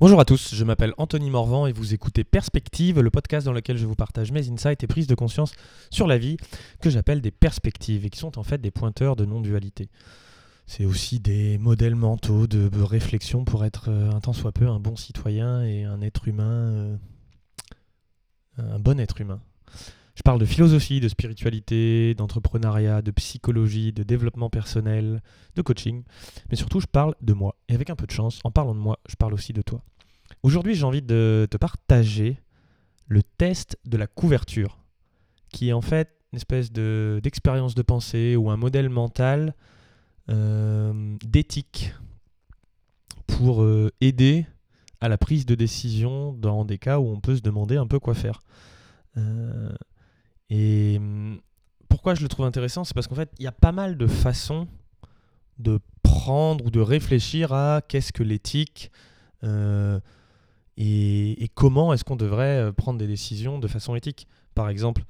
Bonjour à tous, je m'appelle Anthony Morvan et vous écoutez Perspective, le podcast dans lequel je vous partage mes insights et prises de conscience sur la vie que j'appelle des perspectives et qui sont en fait des pointeurs de non-dualité. C'est aussi des modèles mentaux de réflexion pour être euh, un tant soit peu un bon citoyen et un être humain, euh, un bon être humain. Je parle de philosophie, de spiritualité, d'entrepreneuriat, de psychologie, de développement personnel, de coaching, mais surtout je parle de moi. Et avec un peu de chance, en parlant de moi, je parle aussi de toi. Aujourd'hui, j'ai envie de te partager le test de la couverture, qui est en fait une espèce d'expérience de, pensée ou un modèle mental euh, d'éthique pour euh, aider à la prise de décision dans des cas où on peut se demander un peu quoi faire. Euh, et hum, pourquoi je le trouve intéressant C'est parce qu'en fait, il y a pas mal de façons de prendre ou de réfléchir à qu'est-ce que l'éthique euh, et, comment est-ce qu'on devrait euh, prendre des décisions de façon éthique. Par exemple,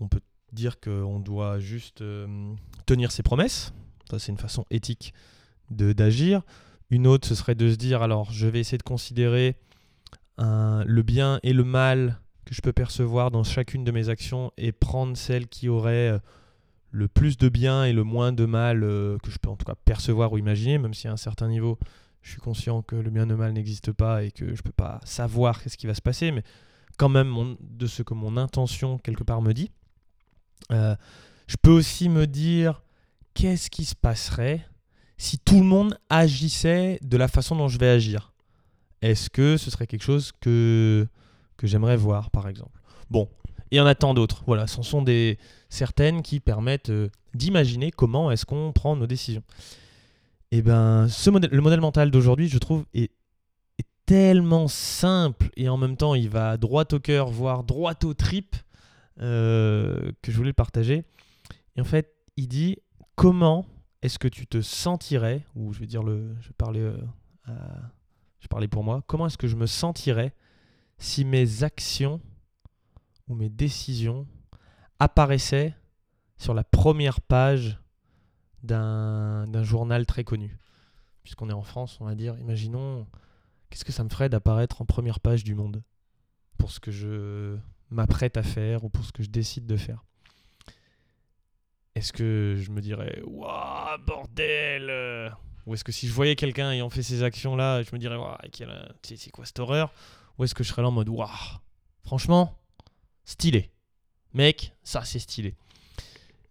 on peut dire qu'on doit juste euh, tenir ses promesses. Ça, c'est une façon éthique d'agir. Une autre, ce serait de se dire, alors, je vais essayer de considérer le bien et le mal que je peux percevoir dans chacune de mes actions et prendre celle qui aurait euh, le plus de bien et le moins de mal euh, que je peux en tout cas percevoir ou imaginer, même si à un certain niveau, je suis conscient que le bien et le mal n'existe pas et que je peux pas savoir ce qui va se passer, mais quand même de ce que mon intention quelque part me dit. Euh, je peux aussi me dire qu'est-ce qui se passerait si tout le monde agissait de la façon dont je vais agir. Est-ce que ce serait quelque chose que que j'aimerais voir, par exemple. Bon, et il y en a tant d'autres. Voilà, ce sont des certaines qui permettent euh, d'imaginer comment est-ce qu'on prend nos décisions. Et eh ben, le modèle mental d'aujourd'hui, je trouve, est, tellement simple et en même temps, il va droit au cœur, voire droit aux tripes, euh, que je voulais le partager. Et en fait, il dit comment est-ce que tu te sentirais, ou je vais dire le, je vais euh, je parlais pour moi, comment est-ce que je me sentirais si mes actions ou mes décisions apparaissaient sur la première page d'un journal très connu. Puisqu'on est en France, on va dire, imaginons, qu'est-ce que ça me ferait d'apparaître en première page du monde pour ce que je m'apprête à faire ou pour ce que je décide de faire? Est-ce que je me dirais, waouh, bordel Ou est-ce que si je voyais quelqu'un ayant fait ces actions-là, je me dirais, waouh, c'est quoi cette horreur? Ou est-ce que je serais là en mode, waouh, franchement, stylé. Mec, ça c'est stylé.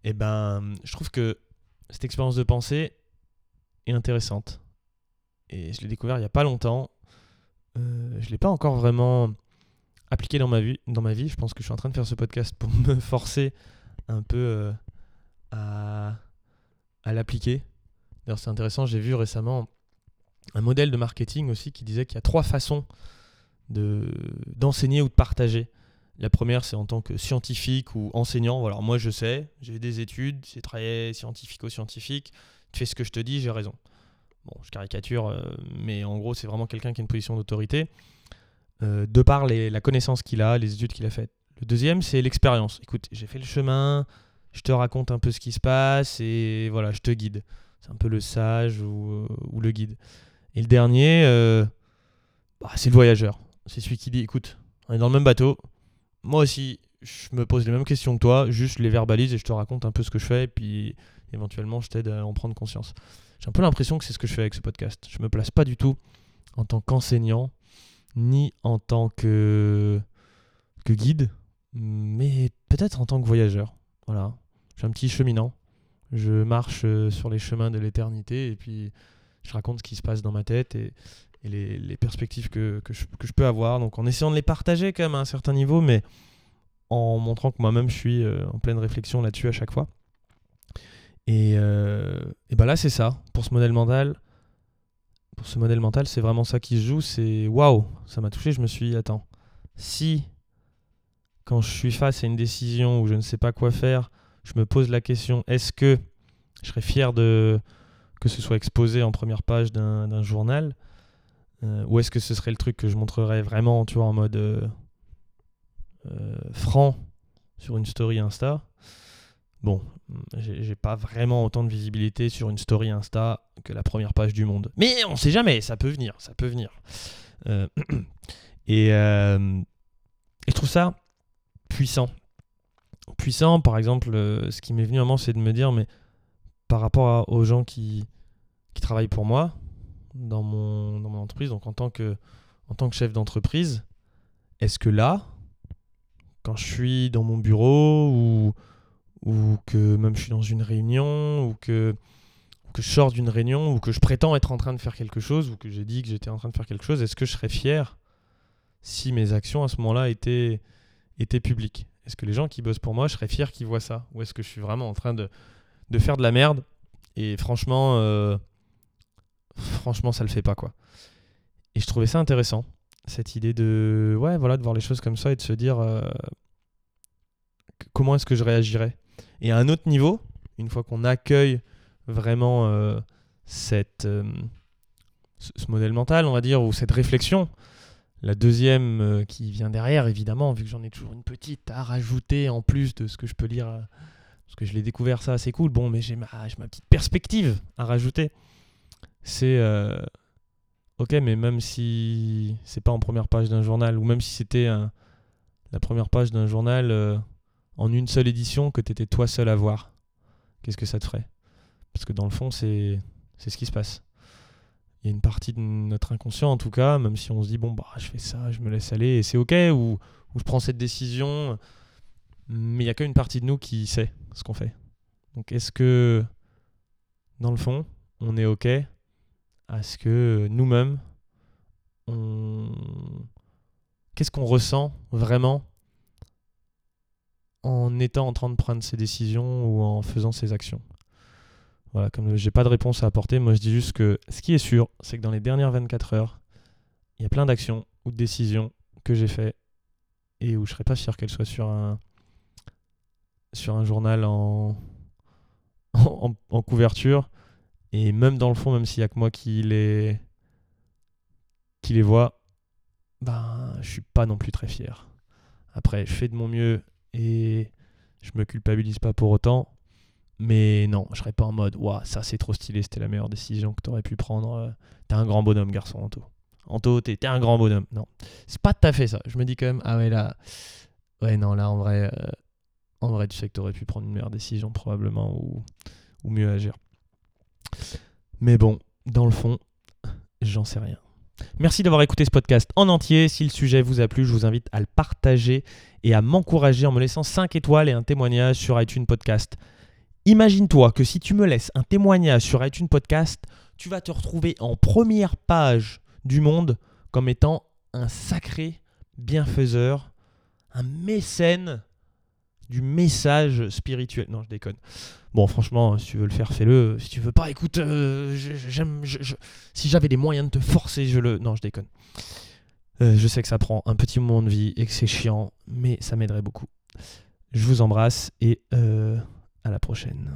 Et eh ben, je trouve que cette expérience de pensée est intéressante. Et je l'ai découvert il n'y a pas longtemps. Euh, je ne l'ai pas encore vraiment appliqué dans ma, vie. Je pense que je suis en train de faire ce podcast pour me forcer un peu euh, à l'appliquer. D'ailleurs, c'est intéressant. J'ai vu récemment un modèle de marketing aussi qui disait qu'il y a trois façons d'enseigner ou de partager. La première, c'est en tant que scientifique ou enseignant. Voilà, moi je sais, j'ai des études, c'est très scientifico-scientifique. Tu fais ce que je te dis, j'ai raison. Bon, je caricature, euh, mais en gros, c'est vraiment quelqu'un qui a une position d'autorité euh, de par la connaissance qu'il a, les études qu'il a faites. Le deuxième, c'est l'expérience. Écoute, j'ai fait le chemin, je te raconte un peu ce qui se passe et voilà, je te guide. C'est un peu le sage ou, ou, le guide. Et le dernier, euh, bah, c'est le voyageur. C'est celui qui dit écoute, on est dans le même bateau. Moi aussi, je me pose les mêmes questions que toi, juste je les verbalise et je te raconte un peu ce que je fais, et puis éventuellement je t'aide à en prendre conscience. J'ai un peu l'impression que c'est ce que je fais avec ce podcast. Je me place pas du tout en tant qu'enseignant, ni en tant que, que guide, mais peut-être en tant que voyageur. Voilà. Je suis un petit cheminant. Je marche euh, sur les chemins de l'éternité et puis je raconte ce qui se passe dans ma tête et, et les, perspectives que, que, je, peux avoir. Donc en essayant de les partager quand même à un certain niveau, mais en montrant que moi-même je suis euh, en pleine réflexion là-dessus à chaque fois. Et, euh, et ben là c'est ça, pour ce modèle mental. Pour ce modèle mental, c'est vraiment ça qui se joue. C'est waouh, ça m'a touché. Je me suis dit, attends, si quand je suis face à une décision où je ne sais pas quoi faire, je me pose la question est-ce que je serais fier de que ce soit exposé en première page d'un journal euh, ou est-ce que ce serait le truc que je montrerais vraiment, tu vois, en mode euh, euh, franc sur une story Insta? Bon, j'ai pas vraiment autant de visibilité sur une story Insta que la première page du monde. Mais on sait jamais, ça peut venir, ça peut venir. Et, je trouve ça puissant. Puissant, par exemple, ce qui m'est venu à moment, c'est de me dire, mais par rapport aux gens qui, qui travaillent pour moi dans mon, dans mon entreprise, donc en tant que, en tant que chef d'entreprise, est-ce que là, quand je suis dans mon bureau ou, ou que même je suis dans une réunion ou que, que je sors d'une réunion ou que je prétends être en train de faire quelque chose ou que j'ai dit que j'étais en train de faire quelque chose, est-ce que je serais fier si mes actions à ce moment-là étaient, étaient publiques? Est-ce que les gens qui bossent pour moi, je serais fier qu'ils voient ça? Ou est-ce que je suis vraiment en train de, de faire de la merde? Et franchement, euh, franchement, ça le fait pas quoi. Et je trouvais ça intéressant, cette idée de, voilà, de voir les choses comme ça et de se dire euh, comment est-ce que je réagirais. Et à un autre niveau, une fois qu'on accueille vraiment euh, cette, euh, ce, modèle mental, on va dire, ou cette réflexion, la deuxième qui vient derrière, évidemment, vu que j'en ai toujours une petite à rajouter en plus de ce que je peux lire, parce que je l'ai découvert ça, c'est cool, bon, mais j'ai ma, j'ai ma petite perspective à rajouter. C'est, euh, ok, mais même si c'est pas en première page d'un journal, ou même si c'était la première page d'un journal euh, en une seule édition que tu étais toi seul à voir, qu'est-ce que ça te ferait? Parce que dans le fond, c'est c'est ce qui se passe. Il y a une partie de notre inconscient, en tout cas, même si on se dit, bon, bah, je fais ça, je me laisse aller, et c'est ok, ou, ou je prends cette décision, mais il n'y a qu'une partie de nous qui sait ce qu'on fait. Donc, est-ce que, dans le fond, on est ok à ce que nous-mêmes, qu'est-ce qu'on ressent vraiment en étant en train de prendre ses décisions ou en faisant ses actions? Voilà, comme j'ai pas de réponse à apporter, moi je dis juste que ce qui est sûr, c'est que dans les dernières 24 heures, il y a plein d'actions ou de décisions que j'ai fait et où je serais pas fier qu'elles soient sur un journal en couverture et même dans le fond, même s'il y a que moi qui les qui les vois, ben je suis pas non plus très fier. Après, je fais de mon mieux et je me culpabilise pas pour autant. Mais non, je serais pas en mode, waouh, ça c'est trop stylé, c'était la meilleure décision que tu aurais pu prendre. euh, T'es un grand bonhomme, garçon, Anto. Anto, t'es un grand bonhomme. Non, c'est pas tout à fait ça. Je me dis quand même, ah ouais, là, ouais, non, là, en vrai, euh, en vrai, tu sais que tu aurais pu prendre une meilleure décision probablement ou, ou mieux agir. Mais bon, dans le fond, j'en sais rien. Merci d'avoir écouté ce podcast en entier. Si le sujet vous a plu, je vous invite à le partager et à m'encourager en me laissant 5 étoiles et un témoignage sur iTunes Podcast. Imagine-toi que si tu me laisses un témoignage sur iTunes Podcast, tu vas te retrouver en première page du monde comme étant un sacré bienfaiseur, un mécène du message spirituel. Non, je déconne. Bon, franchement, si tu veux le faire, fais-le. Si tu veux pas, écoute, euh, si j'avais les moyens de te forcer, je le. Non, je déconne. Euh, je sais que ça prend un petit moment de vie et que c'est chiant, mais ça m'aiderait beaucoup. Je vous embrasse et euh, à la prochaine.